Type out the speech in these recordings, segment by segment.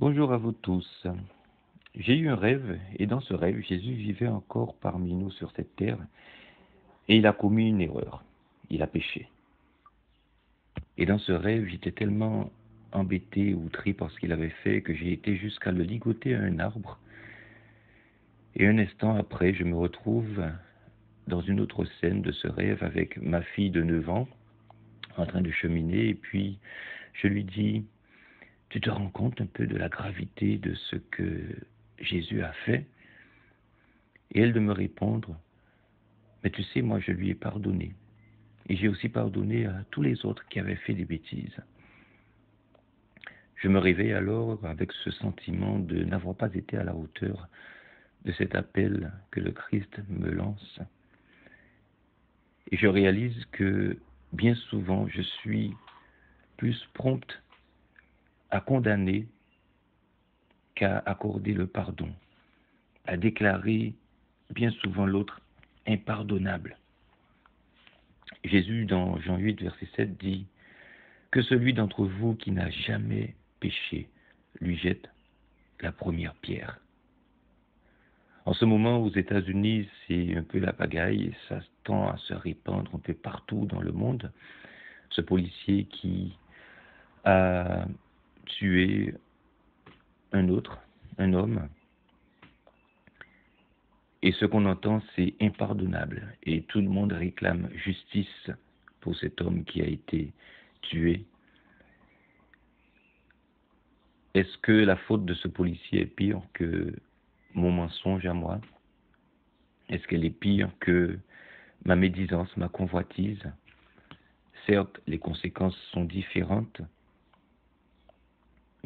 Bonjour à vous tous. J'ai eu un rêve, et dans ce rêve, Jésus vivait encore parmi nous sur cette terre, et il a commis une erreur. Il a péché. Et dans ce rêve, j'étais tellement embêté, outré par ce qu'il avait fait, que j'ai été jusqu'à le ligoter à un arbre. Et un instant après, je me retrouve dans une autre scène de ce rêve avec ma fille de 9 ans, en train de cheminer, et puis je lui dis, tu te rends compte un peu de la gravité de ce que Jésus a fait? Et elle de me répondre, mais tu sais, moi je lui ai pardonné. Et j'ai aussi pardonné à tous les autres qui avaient fait des bêtises. Je me réveille alors avec ce sentiment de n'avoir pas été à la hauteur de cet appel que le Christ me lance. Et je réalise que bien souvent je suis plus prompte à condamner qu'à accorder le pardon, à déclarer bien souvent l'autre impardonnable. Jésus, dans Jean 8, verset 7, dit Que celui d'entre vous qui n'a jamais péché lui jette la première pierre. En ce moment, aux États-Unis, c'est un peu la pagaille ça tend à se répandre un peu partout dans le monde. Ce policier qui a tuer un autre, un homme. Et ce qu'on entend, c'est impardonnable. Et tout le monde réclame justice pour cet homme qui a été tué. Est-ce que la faute de ce policier est pire que mon mensonge à moi? Est-ce qu'elle est pire que ma médisance, ma convoitise? Certes, les conséquences sont différentes,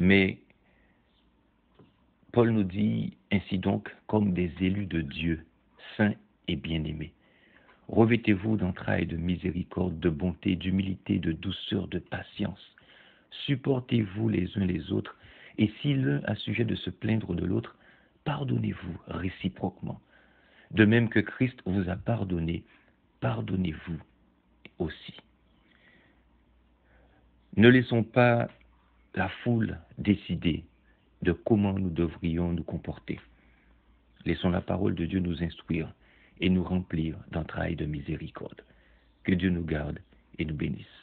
mais Paul nous dit ainsi donc, comme des élus de Dieu, saints et bien-aimés. Revêtez-vous d'entrailles de miséricorde, de bonté, d'humilité, de douceur, de patience. Supportez-vous les uns les autres, et si l'un a sujet de se plaindre de l'autre, pardonnez-vous réciproquement. De même que Christ vous a pardonné, pardonnez-vous aussi. Ne laissons pas la foule décider de comment nous devrions nous comporter. Laissons la parole de Dieu nous instruire et nous remplir d'entrailles de miséricorde. Que Dieu nous garde et nous bénisse.